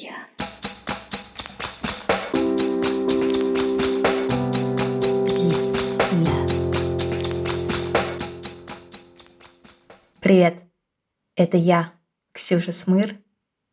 Я. Я? Привет, это я, Ксюша Смыр,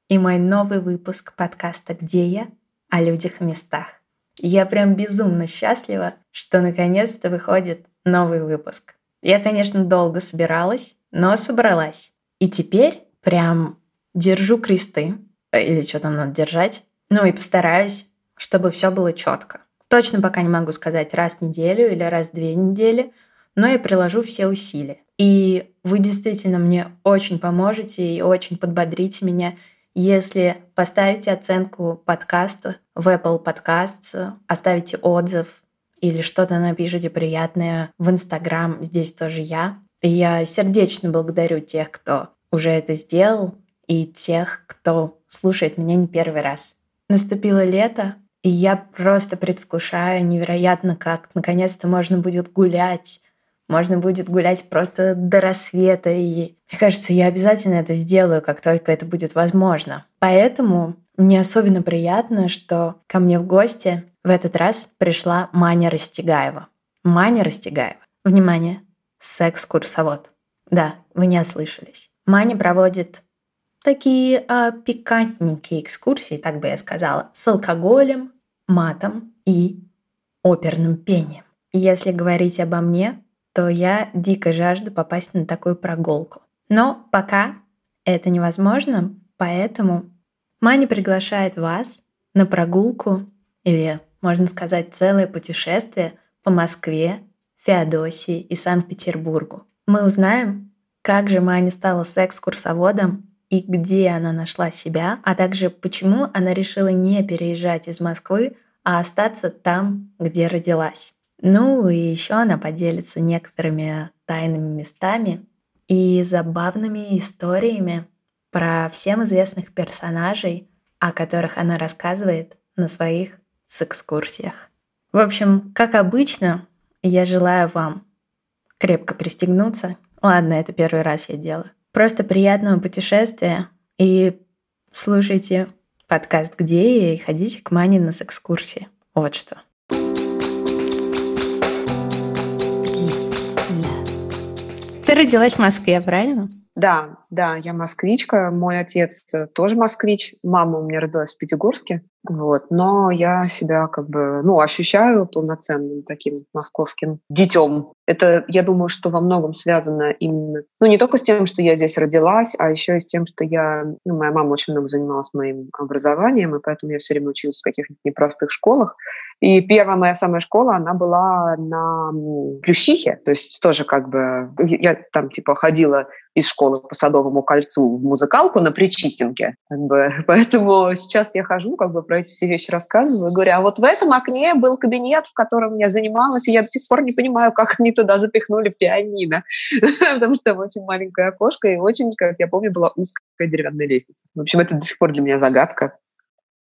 и мой новый выпуск подкаста «Где я?» о людях и местах. Я прям безумно счастлива, что наконец-то выходит новый выпуск. Я, конечно, долго собиралась, но собралась. И теперь прям держу кресты, или что там надо держать, ну и постараюсь, чтобы все было четко. Точно пока не могу сказать раз в неделю или раз в две недели, но я приложу все усилия. И вы действительно мне очень поможете и очень подбодрите меня, если поставите оценку подкаста в Apple Podcasts, оставите отзыв или что-то напишите приятное в Instagram, здесь тоже я. И я сердечно благодарю тех, кто уже это сделал, и тех, кто слушает меня не первый раз. Наступило лето, и я просто предвкушаю невероятно, как наконец-то можно будет гулять. Можно будет гулять просто до рассвета. И мне кажется, я обязательно это сделаю, как только это будет возможно. Поэтому мне особенно приятно, что ко мне в гости в этот раз пришла Маня Растегаева. Маня Растегаева. Внимание, секс-курсовод. Да, вы не ослышались. Маня проводит такие а, пикантненькие экскурсии, так бы я сказала, с алкоголем, матом и оперным пением. Если говорить обо мне, то я дико жажду попасть на такую прогулку. Но пока это невозможно, поэтому Маня приглашает вас на прогулку или, можно сказать, целое путешествие по Москве, Феодосии и Санкт-Петербургу. Мы узнаем, как же Маня стала секс-курсоводом и где она нашла себя, а также почему она решила не переезжать из Москвы, а остаться там, где родилась. Ну и еще она поделится некоторыми тайными местами и забавными историями про всем известных персонажей, о которых она рассказывает на своих экскурсиях. В общем, как обычно, я желаю вам крепко пристегнуться. Ладно, это первый раз я делаю. Просто приятного путешествия и слушайте подкаст «Где я?» и ходите к Мане на экскурсии. Вот что. Ты родилась в Москве, правильно? Да, да, я москвичка. Мой отец тоже москвич. Мама у меня родилась в Пятигорске. Вот. Но я себя как бы, ну, ощущаю полноценным таким московским детем. Это, я думаю, что во многом связано именно, ну, не только с тем, что я здесь родилась, а еще и с тем, что я, ну, моя мама очень много занималась моим образованием, и поэтому я все время училась в каких-нибудь непростых школах. И первая моя самая школа, она была на Плющихе, то есть тоже как бы, я там типа ходила из школы по Садовому кольцу в музыкалку на Причистенке. Как бы. Поэтому сейчас я хожу, как бы про эти все вещи рассказываю, говорю, а вот в этом окне был кабинет, в котором я занималась, и я до сих пор не понимаю, как они туда запихнули пианино, потому что там очень маленькое окошко и очень, как я помню, была узкая деревянная лестница. В общем, это до сих пор для меня загадка.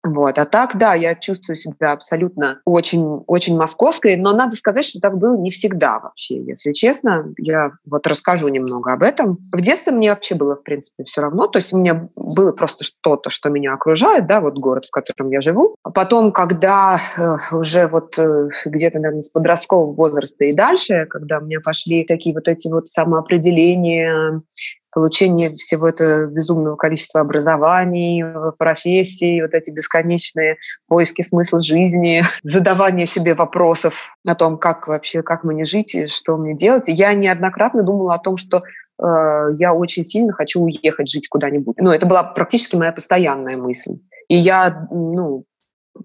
Вот. А так, да, я чувствую себя абсолютно очень, очень московской, но надо сказать, что так было не всегда вообще, если честно. Я вот расскажу немного об этом. В детстве мне вообще было, в принципе, все равно. То есть у меня было просто что-то, что меня окружает, да, вот город, в котором я живу. А потом, когда э, уже вот э, где-то, наверное, с подросткового возраста и дальше, когда у меня пошли такие вот эти вот самоопределения, получение всего этого безумного количества образований, профессий, вот эти бесконечные поиски смысла жизни, задавание себе вопросов о том, как вообще, как мне жить и что мне делать. Я неоднократно думала о том, что э, я очень сильно хочу уехать жить куда-нибудь. Ну, это была практически моя постоянная мысль. И я, ну,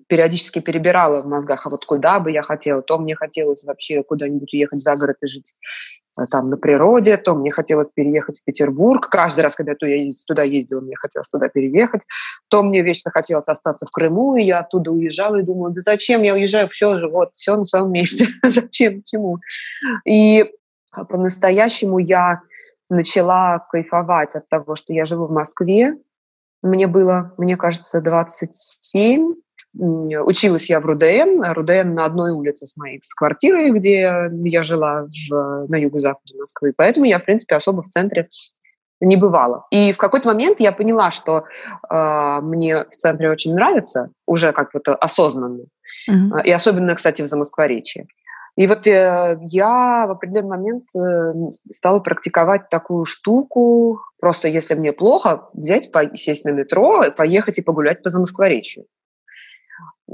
периодически перебирала в мозгах, а вот куда бы я хотела, то мне хотелось вообще куда-нибудь уехать за город и жить э, там на природе, то мне хотелось переехать в Петербург. Каждый раз, когда я туда ездила, мне хотелось туда переехать. То мне вечно хотелось остаться в Крыму, и я оттуда уезжала и думала, да зачем я уезжаю, все же, вот, все на своем месте. зачем, чему? И по-настоящему я начала кайфовать от того, что я живу в Москве. Мне было, мне кажется, 27, Училась я в РУДН, РУДН на одной улице с моей с квартирой, где я жила в, на юго-западе Москвы. Поэтому я, в принципе, особо в центре не бывало. И в какой-то момент я поняла, что э, мне в центре очень нравится, уже как то осознанно. Mm-hmm. И особенно, кстати, в Замоскворечье. И вот э, я в определенный момент э, стала практиковать такую штуку, просто если мне плохо, взять, сесть на метро, поехать и погулять по Замоскворечью.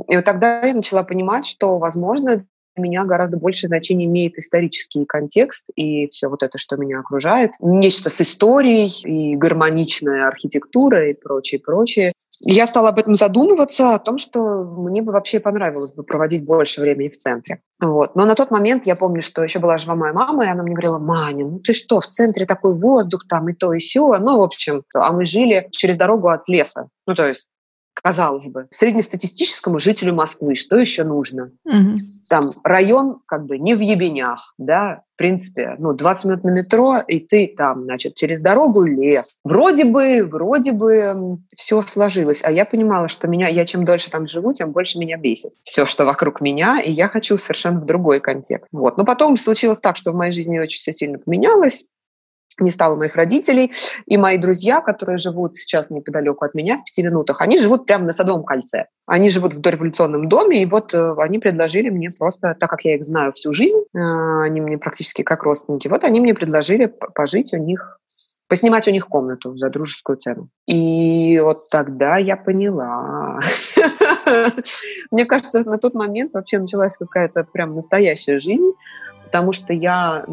И вот тогда я начала понимать, что, возможно, для меня гораздо большее значение имеет исторический контекст и все вот это, что меня окружает. Нечто с историей и гармоничная архитектура и прочее, прочее. Я стала об этом задумываться, о том, что мне бы вообще понравилось бы проводить больше времени в центре. Вот. Но на тот момент я помню, что еще была жива моя мама, и она мне говорила, Маня, ну ты что, в центре такой воздух там и то, и все. Ну, в общем, а мы жили через дорогу от леса. Ну, то есть казалось бы, среднестатистическому жителю Москвы что еще нужно? Угу. Там район как бы не в ебенях, да, в принципе, ну, 20 минут на метро, и ты там, значит, через дорогу лес. Вроде бы, вроде бы все сложилось, а я понимала, что меня, я чем дольше там живу, тем больше меня бесит все, что вокруг меня, и я хочу совершенно в другой контекст. Вот. Но потом случилось так, что в моей жизни очень все сильно поменялось, не стало моих родителей, и мои друзья, которые живут сейчас неподалеку от меня, в пяти минутах, они живут прямо на Садовом кольце. Они живут в дореволюционном доме, и вот э, они предложили мне просто, так как я их знаю всю жизнь, э, они мне практически как родственники, вот они мне предложили пожить у них поснимать у них комнату за дружескую цену. И вот тогда я поняла. Мне кажется, на тот момент вообще началась какая-то прям настоящая жизнь, потому что я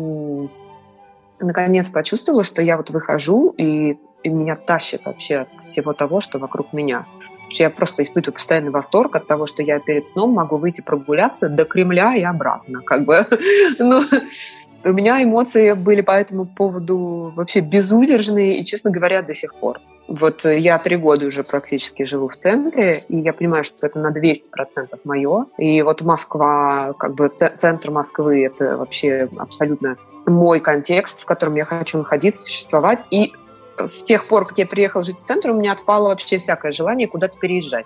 наконец почувствовала, что я вот выхожу, и, и меня тащит вообще от всего того, что вокруг меня. Я просто испытываю постоянный восторг от того, что я перед сном могу выйти прогуляться до Кремля и обратно. Как бы. ну, у меня эмоции были по этому поводу вообще безудержные и, честно говоря, до сих пор. Вот я три года уже практически живу в центре, и я понимаю, что это на 200% мое. И вот Москва, как бы центр Москвы, это вообще абсолютно мой контекст, в котором я хочу находиться, существовать. И с тех пор, как я приехала жить в центр, у меня отпало вообще всякое желание куда-то переезжать.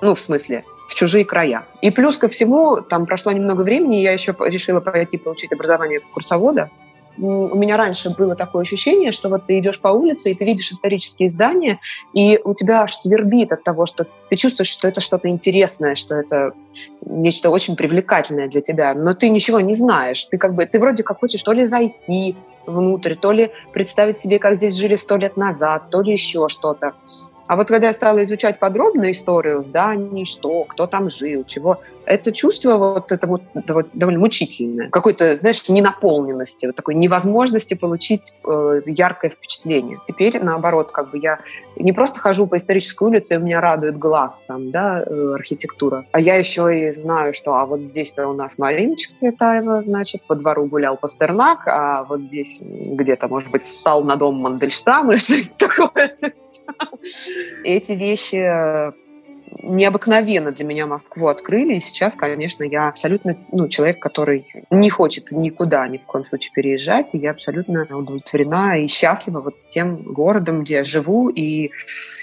Ну, в смысле, в чужие края. И плюс ко всему, там прошло немного времени, я еще решила пойти получить образование в курсовода у меня раньше было такое ощущение, что вот ты идешь по улице, и ты видишь исторические здания, и у тебя аж свербит от того, что ты чувствуешь, что это что-то интересное, что это нечто очень привлекательное для тебя, но ты ничего не знаешь. Ты как бы, ты вроде как хочешь то ли зайти внутрь, то ли представить себе, как здесь жили сто лет назад, то ли еще что-то. А вот когда я стала изучать подробно историю зданий, что, кто там жил, чего, это чувство вот это вот, довольно мучительное. Какой-то, знаешь, ненаполненности, вот такой невозможности получить э, яркое впечатление. Теперь, наоборот, как бы я не просто хожу по исторической улице, и меня радует глаз там, да, э, архитектура, а я еще и знаю, что а вот здесь-то у нас Мариночка Цветаева, значит, по двору гулял Пастернак, а вот здесь где-то, может быть, встал на дом Мандельштам или что-нибудь такое. Эти вещи э, необыкновенно для меня Москву открыли. И сейчас, конечно, я абсолютно ну, человек, который не хочет никуда ни в коем случае переезжать. И я абсолютно удовлетворена и счастлива вот тем городом, где я живу, и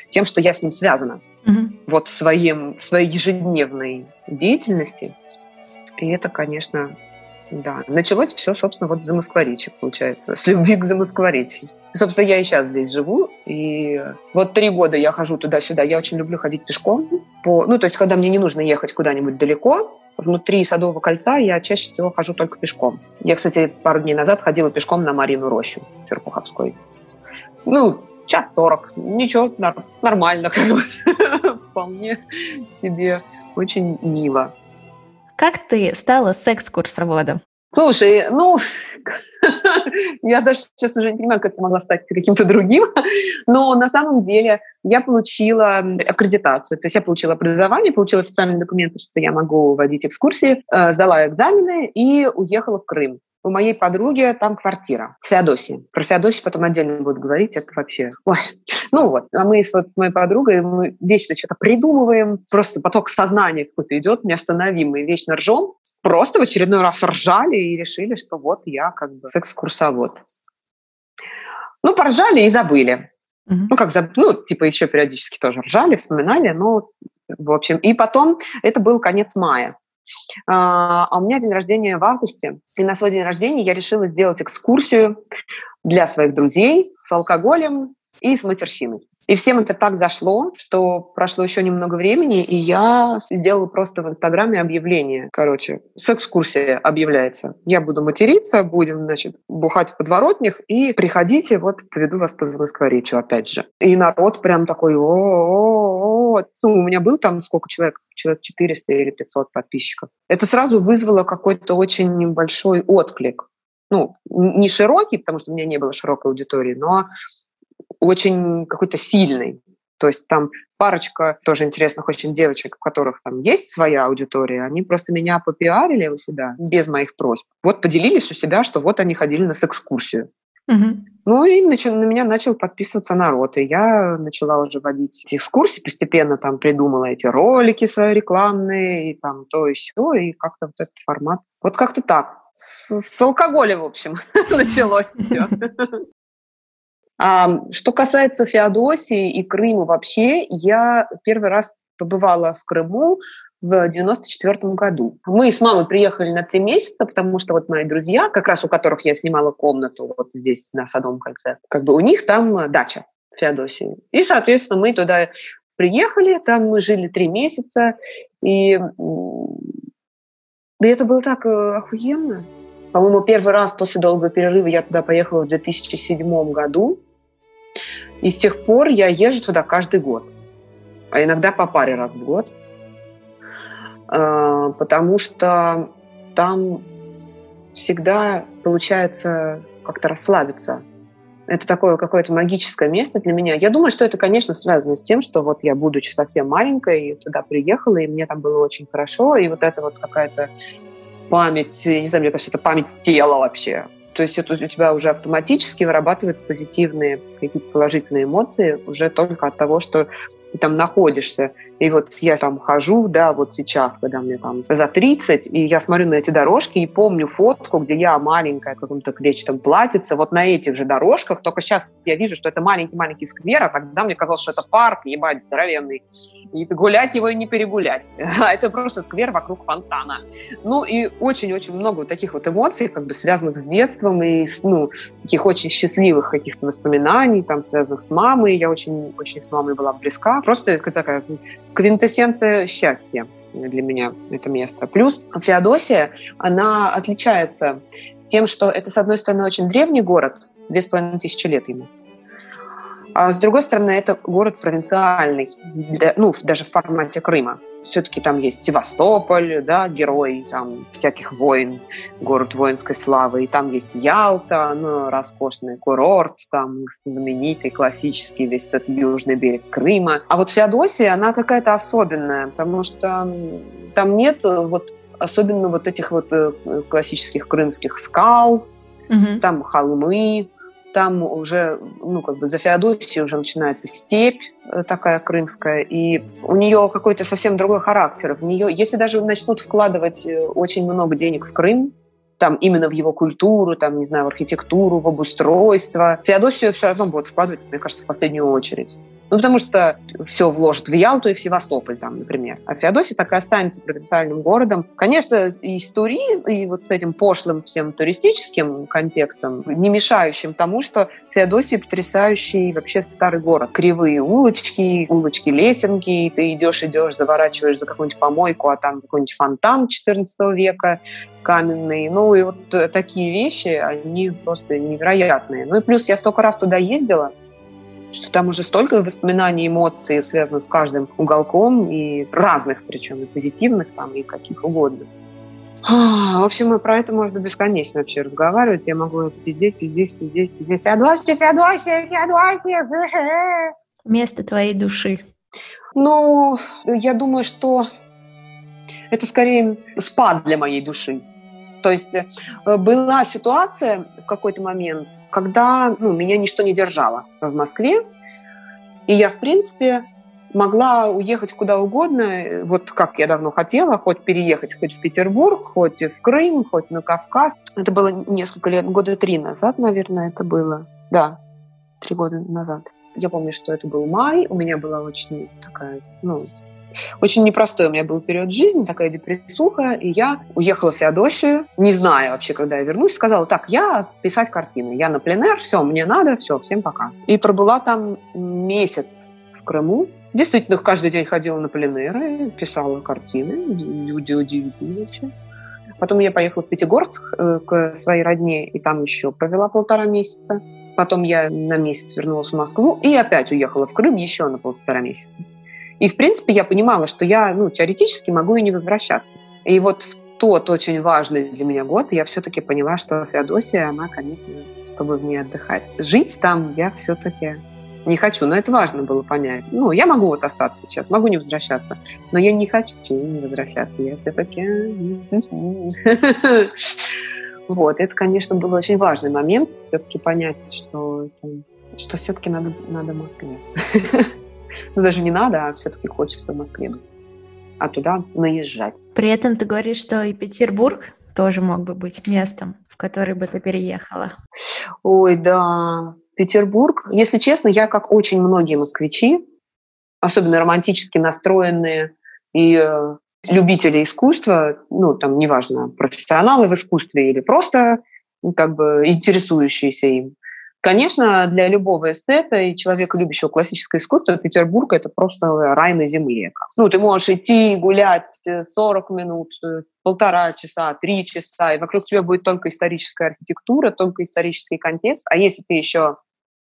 тем, что я с ним связана. Угу. Вот в, своем, в своей ежедневной деятельности. И это, конечно, да, началось все, собственно, вот за Москворечье, получается, с любви к Замоскворечью. Собственно, я и сейчас здесь живу, и вот три года я хожу туда-сюда. Я очень люблю ходить пешком. По, ну, то есть, когда мне не нужно ехать куда-нибудь далеко, внутри Садового кольца я чаще всего хожу только пешком. Я, кстати, пару дней назад ходила пешком на Марину рощу Серпуховской. Ну, час сорок. Ничего, нормально. Вполне себе очень мило. Как ты стала секс-курсоводом? Слушай, ну, я даже сейчас уже не понимаю, как я могла стать каким-то другим, но на самом деле я получила аккредитацию, то есть я получила образование, получила официальные документы, что я могу водить экскурсии, э, сдала экзамены и уехала в Крым у моей подруги там квартира в Феодосии. Про Феодосию потом отдельно буду говорить, это вообще... Ой. Ну вот, а мы с вот моей подругой мы вечно что-то придумываем, просто поток сознания какой-то идет неостановимый, вечно ржем. Просто в очередной раз ржали и решили, что вот я как бы секс-курсовод. Ну, поржали и забыли. Mm-hmm. Ну, как заб... ну, типа еще периодически тоже ржали, вспоминали, но в общем. И потом, это был конец мая. А, а у меня день рождения в августе. И на свой день рождения я решила сделать экскурсию для своих друзей с алкоголем, и с матерщиной. И всем это так зашло, что прошло еще немного времени, и я сделала просто в Инстаграме объявление. Короче, с экскурсия объявляется. Я буду материться, будем, значит, бухать в подворотнях, и приходите, вот, поведу вас по Замоскворечью, опять же. И народ прям такой, о Ну, у меня был там сколько человек? Человек 400 или 500 подписчиков. Это сразу вызвало какой-то очень небольшой отклик. Ну, не широкий, потому что у меня не было широкой аудитории, но очень какой-то сильный. То есть там парочка тоже интересных очень девочек, у которых там есть своя аудитория, они просто меня попиарили у себя без моих просьб. Вот поделились у себя, что вот они ходили на экскурсию. Угу. Ну и начал, на меня начал подписываться народ, и я начала уже водить эти экскурсии, постепенно там придумала эти ролики свои рекламные, и там то и все, и как-то вот этот формат. Вот как-то так. С, с алкоголя, в общем, началось все. Что касается Феодосии и Крыма вообще, я первый раз побывала в Крыму в 94 году. Мы с мамой приехали на три месяца, потому что вот мои друзья, как раз у которых я снимала комнату вот здесь, на Садовом кольце, как бы у них там дача в Феодосии. И, соответственно, мы туда приехали, там мы жили три месяца, и, и это было так э, охуенно. По-моему, первый раз после долгого перерыва я туда поехала в 2007 году. И с тех пор я езжу туда каждый год, а иногда по паре раз в год, а, потому что там всегда получается как-то расслабиться. Это такое какое-то магическое место для меня. Я думаю, что это, конечно, связано с тем, что вот я, будучи совсем маленькой, туда приехала, и мне там было очень хорошо, и вот это вот какая-то память, не знаю, мне кажется, это память тела вообще. То есть это у тебя уже автоматически вырабатываются позитивные какие-то положительные эмоции уже только от того, что ты там находишься. И вот я там хожу, да, вот сейчас, когда мне там за 30, и я смотрю на эти дорожки и помню фотку, где я маленькая в каком-то клетчатом платьице, вот на этих же дорожках, только сейчас я вижу, что это маленький-маленький сквер, а тогда мне казалось, что это парк, ебать, здоровенный. И гулять его и не перегулять. А это просто сквер вокруг фонтана. Ну и очень-очень много вот таких вот эмоций, как бы связанных с детством и с, ну, таких очень счастливых каких-то воспоминаний, там, связанных с мамой. Я очень, очень с мамой была близка. Просто такая квинтэссенция счастья для меня это место. Плюс Феодосия, она отличается тем, что это, с одной стороны, очень древний город, две с половиной тысячи лет ему, а с другой стороны, это город провинциальный, ну, даже в формате Крыма. Все-таки там есть Севастополь, да, герой там, всяких войн, город воинской славы. И там есть Ялта, ну, роскошный курорт, там знаменитый, классический весь этот южный берег Крыма. А вот Феодосия, она какая-то особенная, потому что там нет вот особенно вот этих вот э, классических крымских скал, угу. там холмы, там уже, ну, как бы за Феодосией уже начинается степь э, такая крымская, и у нее какой-то совсем другой характер. В нее, если даже начнут вкладывать э, очень много денег в Крым, там именно в его культуру, там, не знаю, в архитектуру, в обустройство, Феодосию все равно будут вкладывать, мне кажется, в последнюю очередь. Ну, потому что все вложат в Ялту и в Севастополь, там, например. А Феодосия так и останется провинциальным городом. Конечно, и с туризм, и вот с этим пошлым всем туристическим контекстом, не мешающим тому, что Феодосия потрясающий вообще старый город. Кривые улочки, улочки лесенки, ты идешь, идешь, заворачиваешь за какую-нибудь помойку, а там какой-нибудь фонтан 14 века каменный. Ну, и вот такие вещи, они просто невероятные. Ну и плюс я столько раз туда ездила, что там уже столько воспоминаний, эмоций связано с каждым уголком, и разных, причем и позитивных там, и каких угодно. В общем, мы про это можно бесконечно вообще разговаривать. Я могу это пиздеть, пиздеть, пиздеть, пиздеть. Феодосия, Феодосия, Феодосия. Место твоей души. Ну, я думаю, что это скорее спад для моей души. То есть э, была ситуация в какой-то момент, когда ну, меня ничто не держало в Москве, и я, в принципе, могла уехать куда угодно, э, вот как я давно хотела, хоть переехать хоть в Петербург, хоть в Крым, хоть на Кавказ. Это было несколько лет, года три назад, наверное, это было. Да, три года назад. Я помню, что это был май, у меня была очень такая, ну, очень непростой у меня был период жизни, такая депрессуха, и я уехала в Феодосию, не зная вообще, когда я вернусь, сказала, так, я писать картины, я на пленэр, все, мне надо, все, всем пока. И пробыла там месяц в Крыму, Действительно, каждый день ходила на пленеры, писала картины, люди удивительные. Потом я поехала в Пятигорск э, к своей родне, и там еще провела полтора месяца. Потом я на месяц вернулась в Москву и опять уехала в Крым еще на полтора месяца. И, в принципе, я понимала, что я ну, теоретически могу и не возвращаться. И вот в тот очень важный для меня год я все-таки поняла, что Феодосия, она, конечно, чтобы в ней отдыхать. Жить там я все-таки не хочу. Но это важно было понять. Ну, я могу вот остаться сейчас, могу не возвращаться, но я не хочу не возвращаться. Я все-таки... Вот, это, конечно, был очень важный момент, все-таки понять, что, что все-таки надо, надо Москве. Ну, даже не надо, а все-таки хочется в Москве а туда наезжать. При этом ты говоришь, что и Петербург тоже мог бы быть местом, в который бы ты переехала. Ой, да, Петербург. Если честно, я, как очень многие москвичи, особенно романтически настроенные и э, любители искусства, ну, там, неважно, профессионалы в искусстве или просто ну, как бы интересующиеся им. Конечно, для любого эстета и человека, любящего классическое искусство, Петербург – это просто рай на земле. Ну, ты можешь идти гулять 40 минут, э, полтора часа, три часа, и вокруг тебя будет только историческая архитектура, только исторический контекст. А если ты еще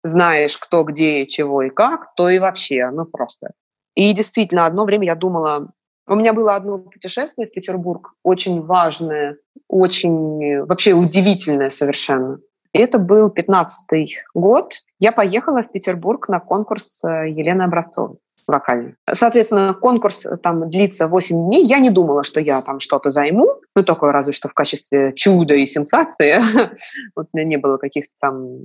знаешь, кто, где, чего и как, то и вообще, ну просто. И действительно, одно время я думала, у меня было одно путешествие в Петербург, очень важное, очень вообще удивительное совершенно. Это был 15-й год. Я поехала в Петербург на конкурс э, Елены Образцовой вокальный. Соответственно, конкурс э, там длится 8 дней. Я не думала, что я там что-то займу, ну, только разве что в качестве чуда и сенсации. вот у меня не было каких-то там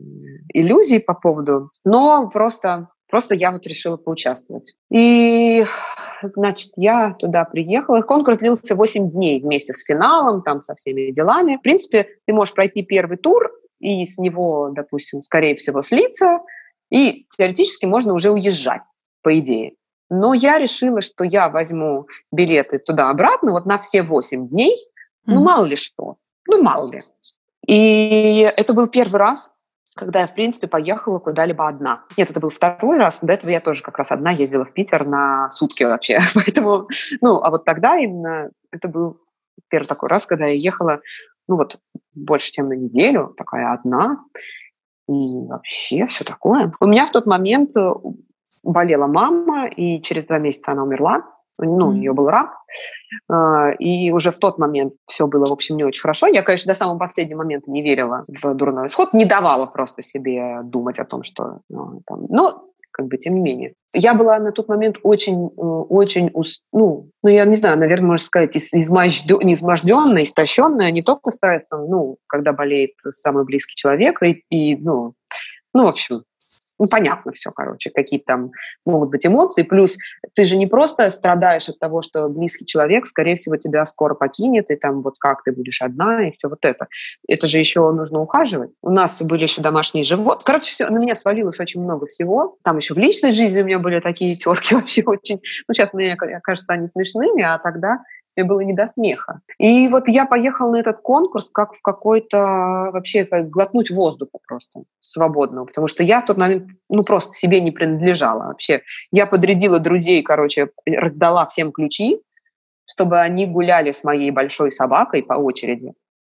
иллюзий по поводу. Но просто Просто я вот решила поучаствовать. И, значит, я туда приехала. Конкурс длился 8 дней вместе с финалом, там, со всеми делами. В принципе, ты можешь пройти первый тур и с него, допустим, скорее всего, слиться, и теоретически можно уже уезжать по идее. Но я решила, что я возьму билеты туда-обратно вот на все 8 дней. Mm-hmm. Ну, мало ли что. Ну, мало ли. И это был первый раз, когда я, в принципе, поехала куда-либо одна. Нет, это был второй раз. До этого я тоже как раз одна ездила в Питер на сутки вообще. Поэтому, ну, а вот тогда именно это был первый такой раз, когда я ехала, ну, вот больше, чем на неделю, такая одна. И вообще все такое. У меня в тот момент э, болела мама, и через два месяца она умерла. Ну, у нее был рак. А, и уже в тот момент все было, в общем, не очень хорошо. Я, конечно, до самого последнего момента не верила в дурной исход, не давала просто себе думать о том, что... Ну, там, но как бы тем не менее. Я была на тот момент очень, э, очень, ну, ну я не знаю, наверное, можно сказать, изможденная, изможденная истощенная, не только стрессом, ну, когда болеет самый близкий человек, и, и ну, ну, в общем, ну, понятно все, короче, какие там могут быть эмоции. Плюс ты же не просто страдаешь от того, что близкий человек, скорее всего, тебя скоро покинет, и там вот как ты будешь одна, и все вот это. Это же еще нужно ухаживать. У нас были еще домашние животные. Короче, все, на меня свалилось очень много всего. Там еще в личной жизни у меня были такие терки вообще очень... Ну, сейчас мне кажется, они смешными, а тогда мне было не до смеха. И вот я поехала на этот конкурс как в какой-то вообще как глотнуть воздуха просто свободного, потому что я в тот момент ну просто себе не принадлежала вообще. Я подрядила друзей, короче, раздала всем ключи, чтобы они гуляли с моей большой собакой по очереди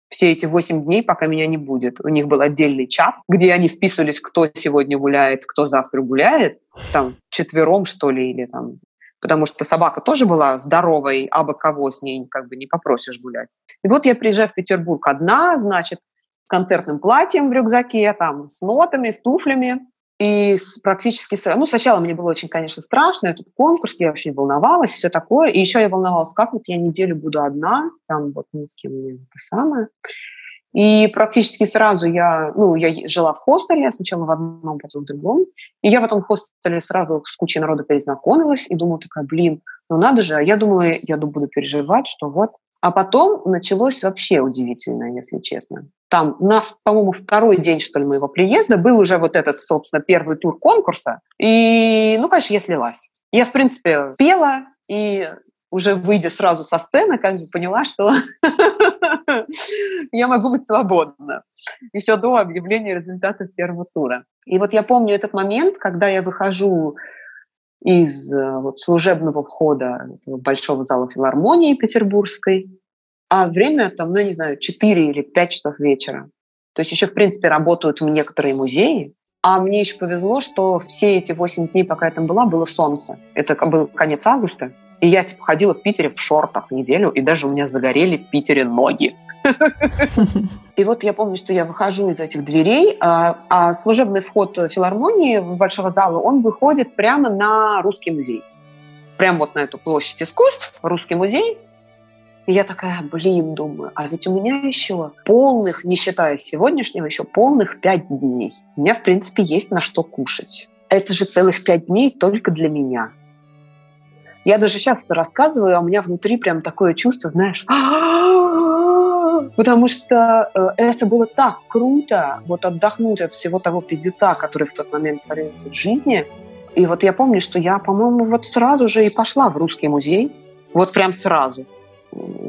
все эти восемь дней, пока меня не будет. У них был отдельный чат, где они списывались, кто сегодня гуляет, кто завтра гуляет, там четвером, что ли, или там потому что собака тоже была здоровой, а бы кого с ней как бы не попросишь гулять. И вот я приезжаю в Петербург одна, значит, с концертным платьем в рюкзаке, там, с нотами, с туфлями, и практически сразу, ну, сначала мне было очень, конечно, страшно, этот конкурс, я вообще волновалась, все такое. И еще я волновалась, как вот я неделю буду одна, там вот ни с кем не самое. И практически сразу я, ну, я жила в хостеле, сначала в одном, потом в другом. И я в этом хостеле сразу с кучей народа перезнакомилась и думала такая, блин, ну надо же. А я думала, я буду переживать, что вот А потом началось вообще удивительное, если честно. Там на, по-моему, второй день, что ли, моего приезда был уже вот этот, собственно, первый тур конкурса. И, ну, конечно, я слилась. Я, в принципе, пела, и уже выйдя сразу со сцены, бы поняла, что я могу быть свободна. Еще до объявления результатов первого тура. И вот я помню этот момент, когда я выхожу из э, вот, служебного входа большого зала филармонии петербургской, а время там, ну, я не знаю, 4 или 5 часов вечера. То есть еще, в принципе, работают некоторые музеи, а мне еще повезло, что все эти 8 дней, пока я там была, было солнце. Это был конец августа. И я типа ходила в Питере в шортах неделю, и даже у меня загорели в Питере ноги. И вот я помню, что я выхожу из этих дверей, а, а служебный вход филармонии в большого зала, он выходит прямо на русский музей. Прямо вот на эту площадь искусств, русский музей. И я такая, блин, думаю, а ведь у меня еще полных, не считая сегодняшнего, еще полных пять дней. У меня, в принципе, есть на что кушать. Это же целых пять дней только для меня. Я даже сейчас это рассказываю, а у меня внутри прям такое чувство, знаешь, потому что э, это было так круто, вот отдохнуть от всего того пиздеца, который в тот момент творился в жизни. И вот я помню, что я, по-моему, вот сразу же и пошла в русский музей, вот прям сразу.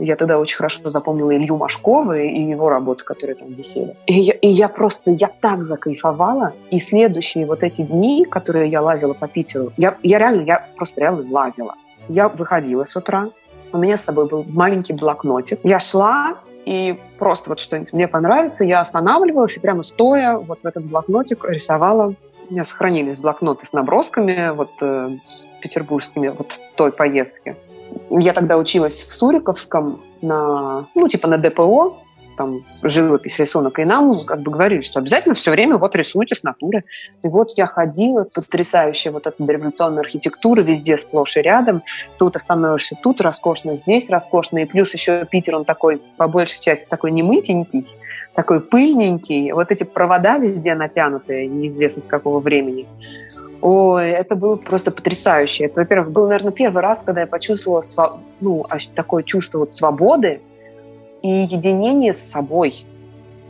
Я тогда очень хорошо запомнила Илью Машкова и его работы, которые там висели. И я, и я просто, я так закайфовала. И следующие вот эти дни, которые я лазила по Питеру, я, я реально, я просто реально лазила. Я выходила с утра, у меня с собой был маленький блокнотик. Я шла, и просто вот что-нибудь мне понравится, я останавливалась и прямо стоя вот в этот блокнотик рисовала у меня сохранились блокноты с набросками вот э, петербургскими вот той поездки. Я тогда училась в Суриковском на, ну, типа на ДПО, там живопись, рисунок, и нам как бы говорили, что обязательно все время вот рисуйте с натуры. И вот я ходила, потрясающая вот эта революционная архитектура везде сплошь и рядом. Тут остановишься, тут роскошно, здесь роскошно. И плюс еще Питер, он такой, по большей части, такой немытенький, такой пыльненький. Вот эти провода везде натянутые, неизвестно с какого времени. Ой, это было просто потрясающе. Это, во-первых, был, наверное, первый раз, когда я почувствовала ну, такое чувство вот свободы, и единение с собой,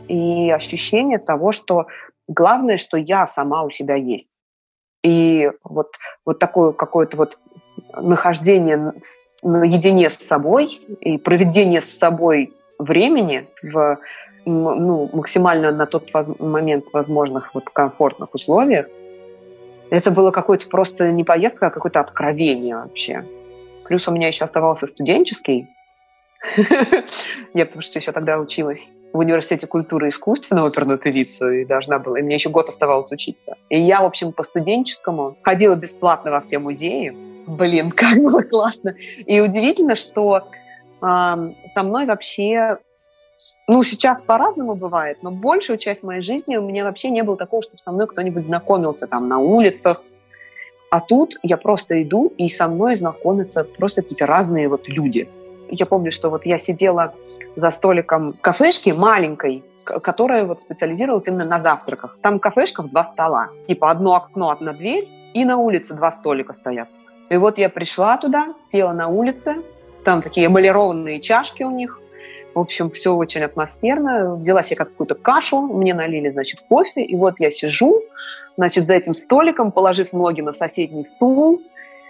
и ощущение того, что главное, что я сама у себя есть. И вот, вот такое какое-то вот нахождение наедине с собой и проведение с собой времени в ну, максимально на тот момент возможных вот комфортных условиях, это было какое-то просто не поездка, а какое-то откровение вообще. Плюс у меня еще оставался студенческий Я потому что еще тогда училась в университете культуры и искусств на оперную певицу и должна была, и мне еще год оставалось учиться. И я, в общем, по студенческому ходила бесплатно во все музеи. Блин, как было классно. И удивительно, что э, со мной вообще ну, сейчас по-разному бывает, но большую часть моей жизни у меня вообще не было такого, чтобы со мной кто-нибудь знакомился там на улицах. А тут я просто иду, и со мной знакомятся просто какие-то разные вот люди – я помню, что вот я сидела за столиком кафешки маленькой, которая вот специализировалась именно на завтраках. Там кафешка в два стола. Типа одно окно, одна дверь, и на улице два столика стоят. И вот я пришла туда, села на улице, там такие эмалированные чашки у них, в общем, все очень атмосферно. Взяла себе какую-то кашу, мне налили, значит, кофе, и вот я сижу, значит, за этим столиком, положив ноги на соседний стул,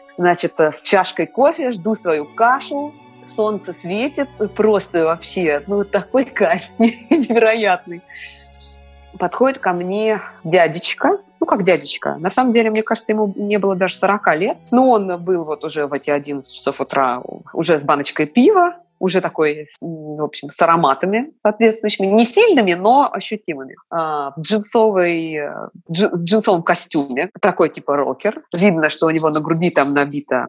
значит, с чашкой кофе, жду свою кашу, солнце светит, просто вообще, ну, такой кайф невероятный. Подходит ко мне дядечка, ну, как дядечка. На самом деле, мне кажется, ему не было даже 40 лет. Но он был вот уже в эти 11 часов утра уже с баночкой пива, уже такой, в общем, с ароматами соответствующими, не сильными, но ощутимыми. А, в, джинсовой, э, в джинсовом костюме, такой типа рокер. Видно, что у него на груди там набито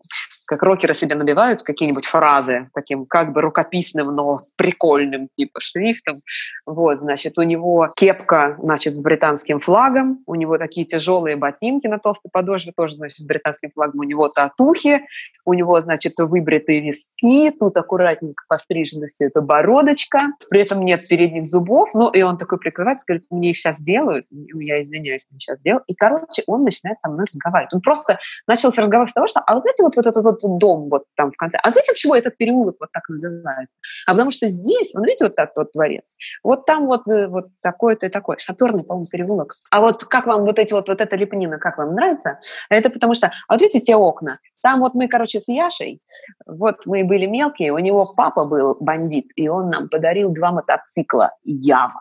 как рокеры себе набивают какие-нибудь фразы таким как бы рукописным, но прикольным типа шрифтом. Вот, значит, у него кепка, значит, с британским флагом, у него такие тяжелые ботинки на толстой подошве, тоже, значит, с британским флагом, у него татухи, у него, значит, выбритые виски, тут аккуратненько пострижена все эта бородочка, при этом нет передних зубов, ну, и он такой прикрывается, говорит, мне их сейчас делают, я извиняюсь, мне сейчас делают, и, короче, он начинает со мной разговаривать. Он просто начал разговаривать с того, что, а вот знаете, вот, вот этот вот вот дом вот там в конце. А знаете, почему этот переулок вот так называется? А потому что здесь, вот видите, вот этот вот дворец, вот там вот, э, вот такой-то и такой, саперный, по-моему, переулок. А вот как вам вот эти вот, вот эта лепнина, как вам нравится? Это потому что, а вот видите те окна? Там вот мы, короче, с Яшей, вот мы были мелкие, у него папа был бандит, и он нам подарил два мотоцикла Ява.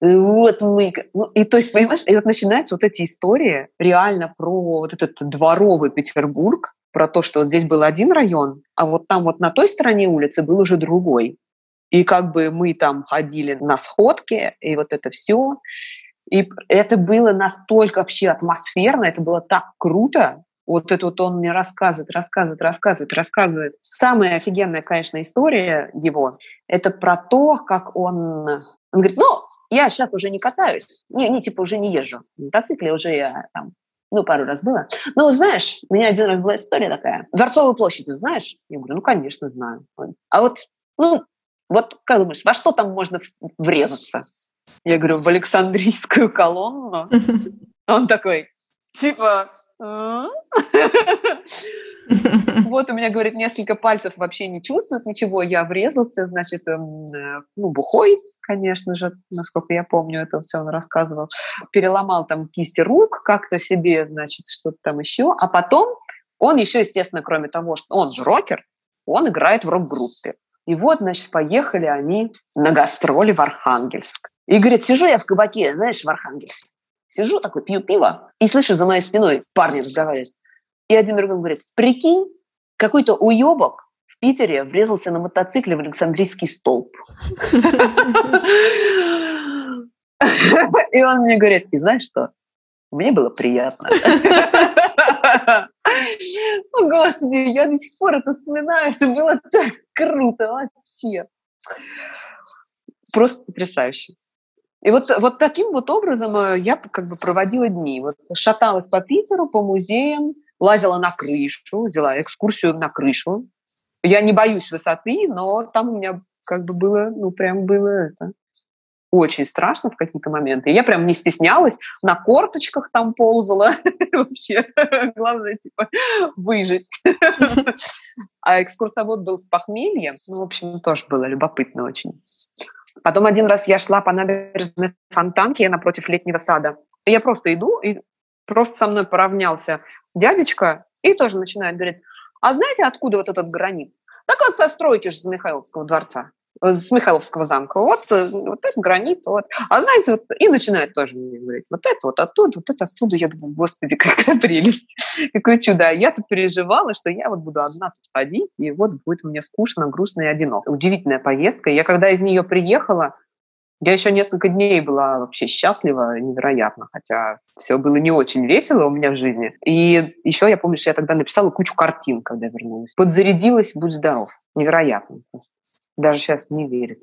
Вот мы, ну, и то есть, понимаешь, и вот начинаются вот эти истории реально про вот этот дворовый Петербург, про то, что вот здесь был один район, а вот там вот на той стороне улицы был уже другой. И как бы мы там ходили на сходки, и вот это все. И это было настолько вообще атмосферно, это было так круто. Вот это вот он мне рассказывает, рассказывает, рассказывает, рассказывает. Самая офигенная, конечно, история его, это про то, как он он говорит, ну, я сейчас уже не катаюсь, не, не типа уже не езжу. На мотоцикле уже я там, ну, пару раз было. Ну, знаешь, у меня один раз была история такая. Дворцовую площадь, знаешь? Я говорю, ну, конечно, знаю. А вот, ну, вот как думаешь, во что там можно врезаться? Я говорю, в Александрийскую колонну. Он такой, типа, вот у меня, говорит, несколько пальцев вообще не чувствуют ничего. Я врезался, значит, эм, э, ну, бухой, конечно же, насколько я помню, это все он рассказывал. Переломал там кисти рук как-то себе, значит, что-то там еще. А потом он еще, естественно, кроме того, что он же рокер, он играет в рок-группе. И вот, значит, поехали они на гастроли в Архангельск. И говорит, сижу я в кабаке, знаешь, в Архангельске. Сижу такой, пью пиво, и слышу за моей спиной парни разговаривают. И один другой говорит, прикинь, какой-то уебок в Питере врезался на мотоцикле в Александрийский столб. И он мне говорит, и знаешь что? Мне было приятно. О, Господи, я до сих пор это вспоминаю. Это было так круто вообще. Просто потрясающе. И вот, вот таким вот образом э, я как бы проводила дни. Вот шаталась по Питеру, по музеям, лазила на крышу, взяла экскурсию на крышу. Я не боюсь высоты, но там у меня как бы было, ну, прям было это очень страшно в какие-то моменты. И я прям не стеснялась, на корточках там ползала. Вообще, главное, типа, выжить. А экскурсовод был с похмельем. Ну, в общем, тоже было любопытно очень. Потом один раз я шла по набережной Фонтанки напротив летнего сада. Я просто иду, и просто со мной поравнялся дядечка и тоже начинает говорить, а знаете, откуда вот этот гранит? Так вот со стройки же с Михайловского дворца, э, с Михайловского замка. Вот, э, вот этот гранит, вот. А знаете, вот, и начинает тоже мне говорить, вот это вот оттуда, вот это оттуда. Я думаю, господи, какая прелесть, какое чудо. А я-то переживала, что я вот буду одна тут ходить, и вот будет мне скучно, грустно и одиноко. Удивительная поездка. Я когда из нее приехала, я еще несколько дней была вообще счастлива, невероятно, хотя все было не очень весело у меня в жизни. И еще я помню, что я тогда написала кучу картин, когда вернулась. Подзарядилась, будь здоров. Невероятно. Даже сейчас не верит.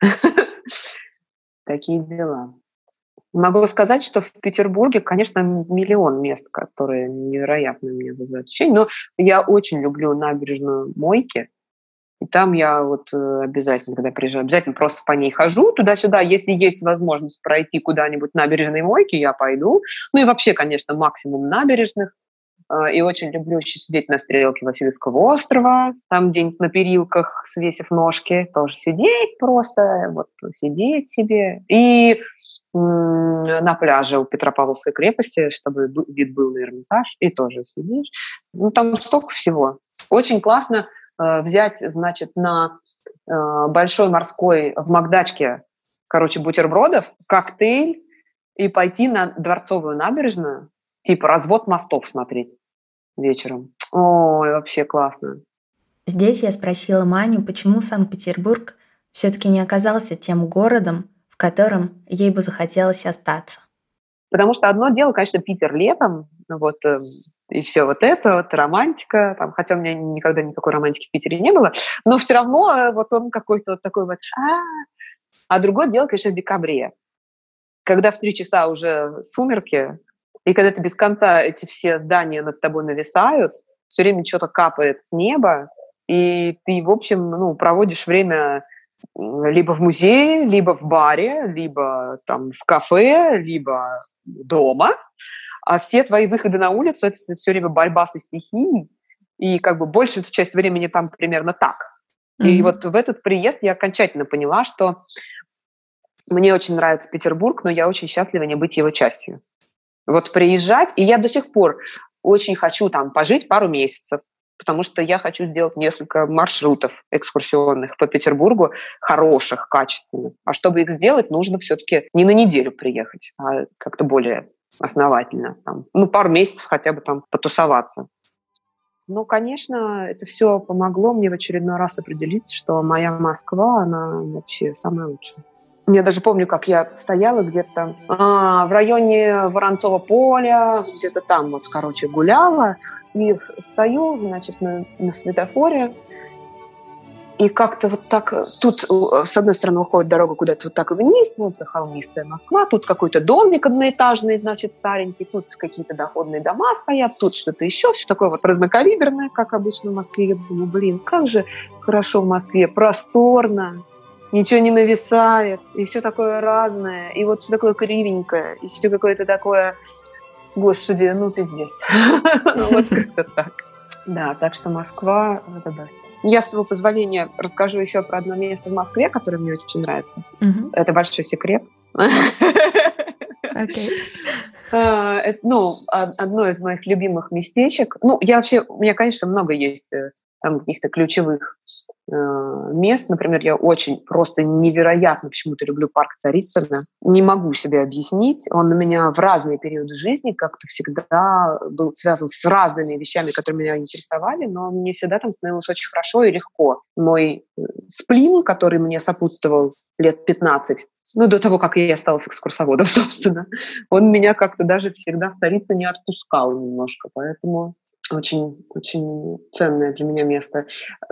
Такие дела. Могу сказать, что в Петербурге, конечно, миллион мест, которые невероятно мне вызывают ощущение. Но я очень люблю набережную Мойки. И там я вот э, обязательно, когда приезжаю, обязательно просто по ней хожу туда-сюда. Если есть возможность пройти куда-нибудь набережной мойки, я пойду. Ну и вообще, конечно, максимум набережных. А, и очень люблю еще сидеть на стрелке Васильевского острова, там где-нибудь на перилках, свесив ножки, тоже сидеть просто, вот сидеть себе. И на пляже у Петропавловской крепости, чтобы вид был на Эрмитаж, и тоже сидишь. Ну, там столько всего. Очень классно Э, взять, значит, на э, большой морской в Макдачке, короче, бутербродов, коктейль и пойти на Дворцовую набережную, типа развод мостов смотреть вечером. Ой, вообще классно. Здесь я спросила Маню, почему Санкт-Петербург все-таки не оказался тем городом, в котором ей бы захотелось остаться. Потому что одно дело, конечно, Питер летом, вот, э, и все вот это, вот романтика, там, хотя у меня никогда никакой романтики в Питере не было, но все равно э, вот он какой-то вот такой вот, а, а другое дело, конечно, в декабре, когда в три часа уже сумерки, и когда ты без конца эти все здания над тобой нависают, все время что-то капает с неба, и ты, в общем, ну, проводишь время либо в музее, либо в баре, либо там в кафе, либо дома, а все твои выходы на улицу – это все время борьба со стихией, и как бы большую часть времени там примерно так. Mm-hmm. И вот в этот приезд я окончательно поняла, что мне очень нравится Петербург, но я очень счастлива не быть его частью. Вот приезжать, и я до сих пор очень хочу там пожить пару месяцев, потому что я хочу сделать несколько маршрутов экскурсионных по Петербургу, хороших, качественных. А чтобы их сделать, нужно все-таки не на неделю приехать, а как-то более основательно. Там, ну, пару месяцев хотя бы там потусоваться. Ну, конечно, это все помогло мне в очередной раз определиться, что моя Москва, она вообще самая лучшая. Я даже помню, как я стояла где-то а, в районе Воронцова поля, где-то там вот, короче, гуляла, и стою, значит, на, на светофоре, и как-то вот так, тут э, с одной стороны уходит дорога куда-то вот так вниз, вот это холмистая Москва, тут какой-то домик одноэтажный, значит, старенький, тут какие-то доходные дома стоят, тут что-то еще, все такое вот разнокалиберное, как обычно в Москве. Я думаю, блин, как же хорошо в Москве, просторно, ничего не нависает, и все такое разное, и вот все такое кривенькое, и все какое-то такое, господи, ну пиздец. Ну вот как-то так. Да, так что Москва – это да. Я, с его позволения, расскажу еще про одно место в Москве, которое мне очень нравится. Это большой секрет. Okay. А, это, ну, одно из моих любимых местечек. Ну, я вообще, у меня, конечно, много есть э, там каких-то ключевых мест. Например, я очень просто невероятно почему-то люблю парк Царицына. Не могу себе объяснить. Он у меня в разные периоды жизни как-то всегда был связан с разными вещами, которые меня интересовали, но мне всегда там становилось очень хорошо и легко. Мой э, сплин, который мне сопутствовал лет 15, ну, до того, как я стала экскурсоводом, собственно, он меня как-то даже всегда в Царице не отпускал немножко, поэтому очень, очень ценное для меня место.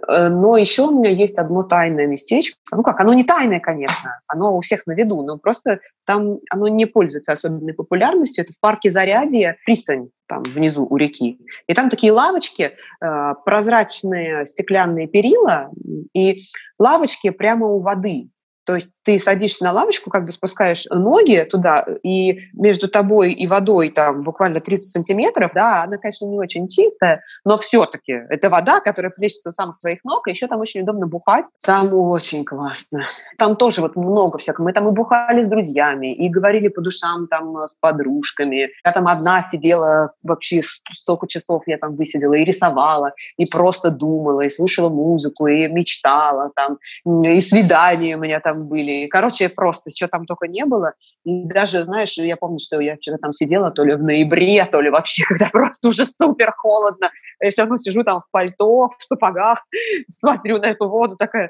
Э, но еще у меня есть одно тайное местечко. Ну как, оно не тайное, конечно, оно у всех на виду, но просто там оно не пользуется особенной популярностью. Это в парке Зарядье, пристань там внизу у реки. И там такие лавочки, э, прозрачные стеклянные перила и лавочки прямо у воды. То есть ты садишься на лавочку, как бы спускаешь ноги туда, и между тобой и водой там буквально 30 сантиметров, да, она, конечно, не очень чистая, но все-таки это вода, которая плещется у самых твоих ног, и еще там очень удобно бухать. Там очень классно. Там тоже вот много всякого. Мы там и бухали с друзьями, и говорили по душам там с подружками. Я там одна сидела вообще столько часов я там высидела и рисовала, и просто думала, и слушала музыку, и мечтала там, и свидания у меня там там были. Короче, просто, что там только не было. Даже, знаешь, я помню, что я вчера там сидела то ли в ноябре, то ли вообще, когда просто уже супер холодно. Я все равно сижу там в пальто, в сапогах, смотрю на эту воду такая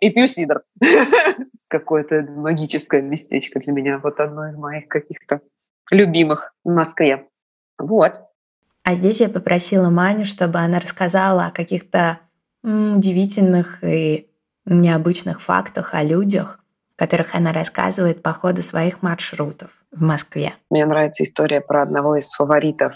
и пью сидр. Какое-то магическое местечко для меня. Вот одно из моих каких-то любимых в Москве. Вот. А здесь я попросила Маню, чтобы она рассказала о каких-то удивительных и необычных фактах о людях, которых она рассказывает по ходу своих маршрутов в Москве. Мне нравится история про одного из фаворитов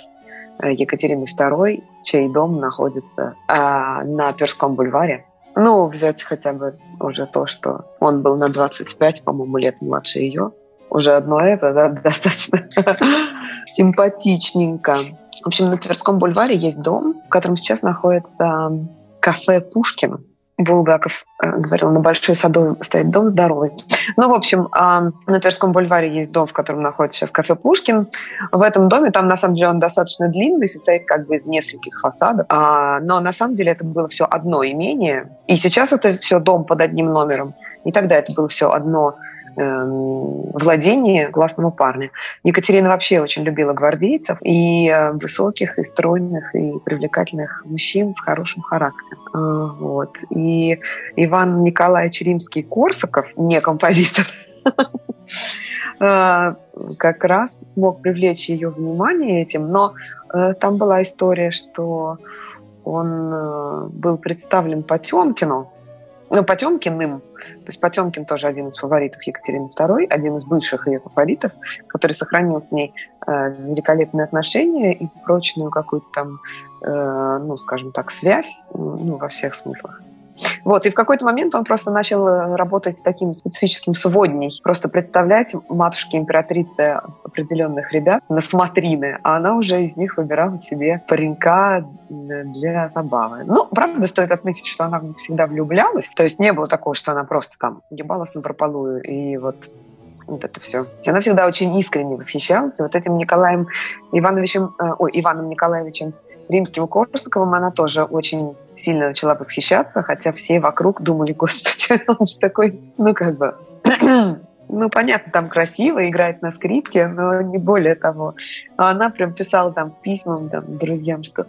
э, Екатерины II, чей дом находится а, на Тверском бульваре. Ну, взять хотя бы уже то, что он был на 25, по-моему, лет младше ее. Уже одно это да, достаточно симпатичненько. В общем, на Тверском бульваре есть дом, в котором сейчас находится кафе «Пушкин». Булгаков э, говорил, на Большой Садовой стоит дом здоровый. Ну, в общем, а, на Тверском бульваре есть дом, в котором находится сейчас кафе Пушкин. В этом доме, там на самом деле он достаточно длинный, состоит как бы из нескольких фасадов. А, но на самом деле это было все одно имение. И сейчас это все дом под одним номером. И тогда это было все одно владении классному парню. Екатерина вообще очень любила гвардейцев и э, высоких, и стройных, и привлекательных мужчин с хорошим характером. Э, вот. И Иван Николаевич Римский-Корсаков, не композитор, э, как раз смог привлечь ее внимание этим, но там была история, что он был представлен Потемкину, ну, Потемкиным, то есть Потемкин тоже один из фаворитов Екатерины II, один из бывших ее фаворитов, который сохранил с ней э, великолепные отношения и прочную какую-то там, э, ну, скажем так, связь, ну, во всех смыслах. Вот, и в какой-то момент он просто начал э, работать с таким специфическим сводней. Просто представлять матушке императрице определенных ребят на смотрины, а она уже из них выбирала себе паренька для забавы. Ну, правда, стоит отметить, что она всегда влюблялась. То есть не было такого, что она просто там ебалась на прополую и вот вот это все. Она всегда очень искренне восхищалась. вот этим Николаем Ивановичем, э, ой, Иваном Николаевичем римским Корсаковым она тоже очень сильно начала восхищаться, хотя все вокруг думали, господи, он же такой, ну как бы ну, понятно, там красиво, играет на скрипке, но не более того. А она прям писала там письма там, друзьям, что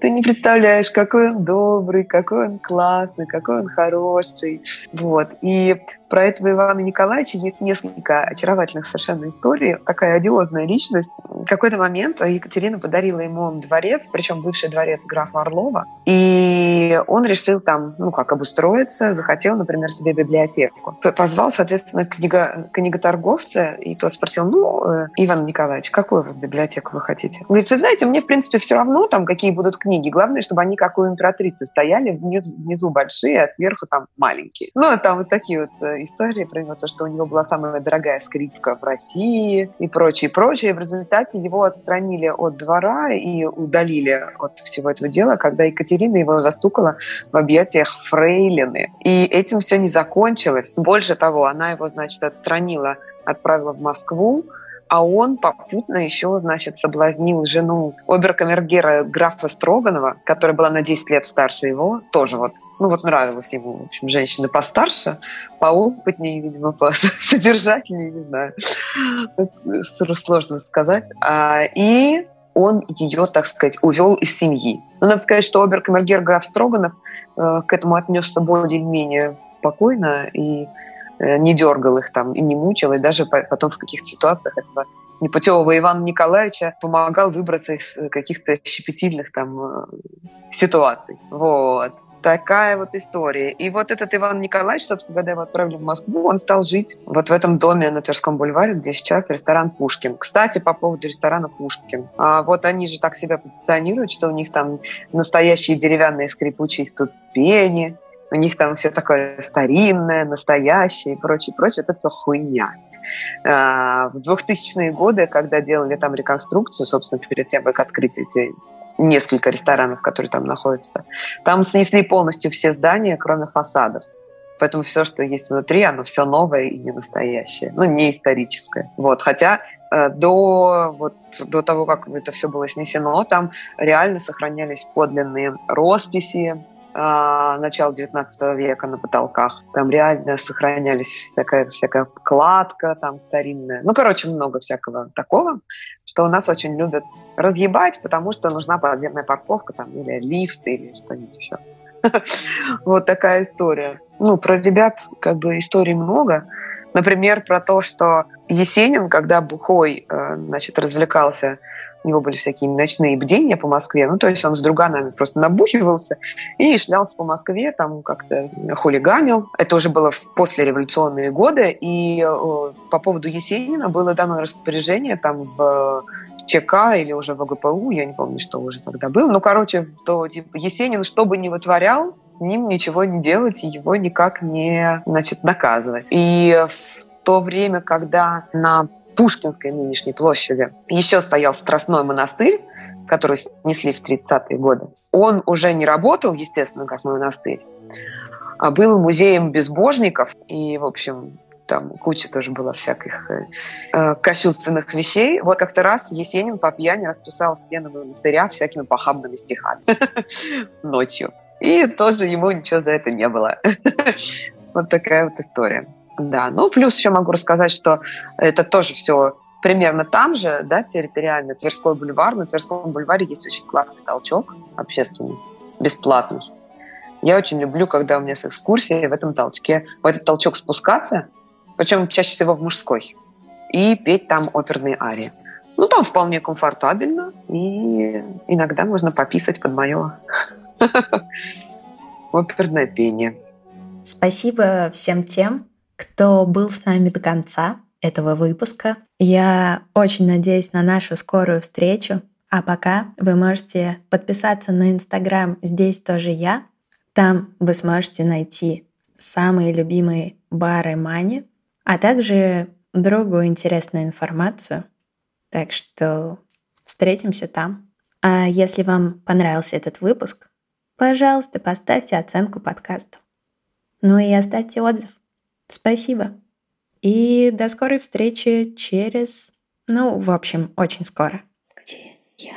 ты не представляешь, какой он добрый, какой он классный, какой он хороший. Вот. И про этого Ивана Николаевича есть несколько очаровательных совершенно историй. Такая одиозная личность. В какой-то момент Екатерина подарила ему дворец, причем бывший дворец графа Орлова. И он решил там, ну, как обустроиться, захотел, например, себе библиотеку. Позвал, соответственно, книга, книготорговца, и тот спросил, ну, э, Иван Николаевич, какую вы библиотеку вы хотите? Он говорит, вы знаете, мне, в принципе, все равно, там, какие будут книги. Главное, чтобы они, как у императрицы, стояли внизу, внизу большие, а сверху там маленькие. Ну, там вот такие вот э, истории про него, то, что у него была самая дорогая скрипка в России и прочее, прочее. В результате его отстранили от двора и удалили от всего этого дела, когда Екатерина его застукала в объятиях фрейлины. И этим все не закончилось. Больше того, она его, значит, отстранила, отправила в Москву, а он попутно еще, значит, соблазнил жену оберкамергера графа Строганова, которая была на 10 лет старше его, тоже вот, ну вот нравилась ему, в общем, женщина постарше, поопытнее, видимо, по содержательнее, не знаю, сложно сказать. А, и он ее, так сказать, увел из семьи. Но надо сказать, что оберкамергер граф Строганов э, к этому отнесся более-менее спокойно и не дергал их там и не мучил, и даже потом в каких-то ситуациях этого непутевого Ивана Николаевича помогал выбраться из э, каких-то щепетильных там э, ситуаций. Вот. Такая вот история. И вот этот Иван Николаевич, собственно, когда его отправили в Москву, он стал жить вот в этом доме на Тверском бульваре, где сейчас ресторан «Пушкин». Кстати, по поводу ресторана «Пушкин». А вот они же так себя позиционируют, что у них там настоящие деревянные скрипучие ступени, у них там все такое старинное, настоящее и прочее, прочее. Это все хуйня. А, в 2000-е годы, когда делали там реконструкцию, собственно, перед тем, как открыть эти несколько ресторанов, которые там находятся, там снесли полностью все здания, кроме фасадов. Поэтому все, что есть внутри, оно все новое и не настоящее, ну, не историческое. Вот. Хотя э, до, вот, до того, как это все было снесено, там реально сохранялись подлинные росписи, начала 19 века на потолках. Там реально сохранялись всякая, всякая кладка там старинная. Ну, короче, много всякого такого, что у нас очень любят разъебать, потому что нужна подземная парковка там, или лифт, или что-нибудь еще. Вот такая история. Ну, про ребят как бы историй много. Например, про то, что Есенин, когда бухой, э, значит, развлекался у него были всякие ночные бдения по Москве, ну, то есть он с друганами просто набухивался и шлялся по Москве, там как-то хулиганил. Это уже было в послереволюционные годы, и э, по поводу Есенина было дано распоряжение там в ЧК или уже в ГПУ, я не помню, что уже тогда был. Ну, короче, то типа Есенин, что бы ни вытворял, с ним ничего не делать и его никак не, значит, наказывать. И в то время, когда на Пушкинской нынешней площади еще стоял Страстной монастырь, который снесли в 30-е годы. Он уже не работал, естественно, как монастырь, а был музеем безбожников. И, в общем, там куча тоже было всяких э, э кощунственных вещей. Вот как-то раз Есенин по пьяни расписал стены монастыря всякими похабными стихами ночью. И тоже ему ничего за это не было. Вот такая вот история. Да, ну плюс еще могу рассказать, что это тоже все примерно там же, да, территориально, Тверской бульвар. На Тверском бульваре есть очень классный толчок общественный, бесплатный. Я очень люблю, когда у меня с экскурсией в этом толчке, в этот толчок спускаться, причем чаще всего в мужской, и петь там оперные арии. Ну, там вполне комфортабельно, и иногда можно пописать под мое оперное пение. Спасибо всем тем, кто был с нами до конца этого выпуска. Я очень надеюсь на нашу скорую встречу. А пока вы можете подписаться на Инстаграм «Здесь тоже я». Там вы сможете найти самые любимые бары Мани, а также другую интересную информацию. Так что встретимся там. А если вам понравился этот выпуск, пожалуйста, поставьте оценку подкасту. Ну и оставьте отзыв. Спасибо. И до скорой встречи через... Ну, в общем, очень скоро. Где я?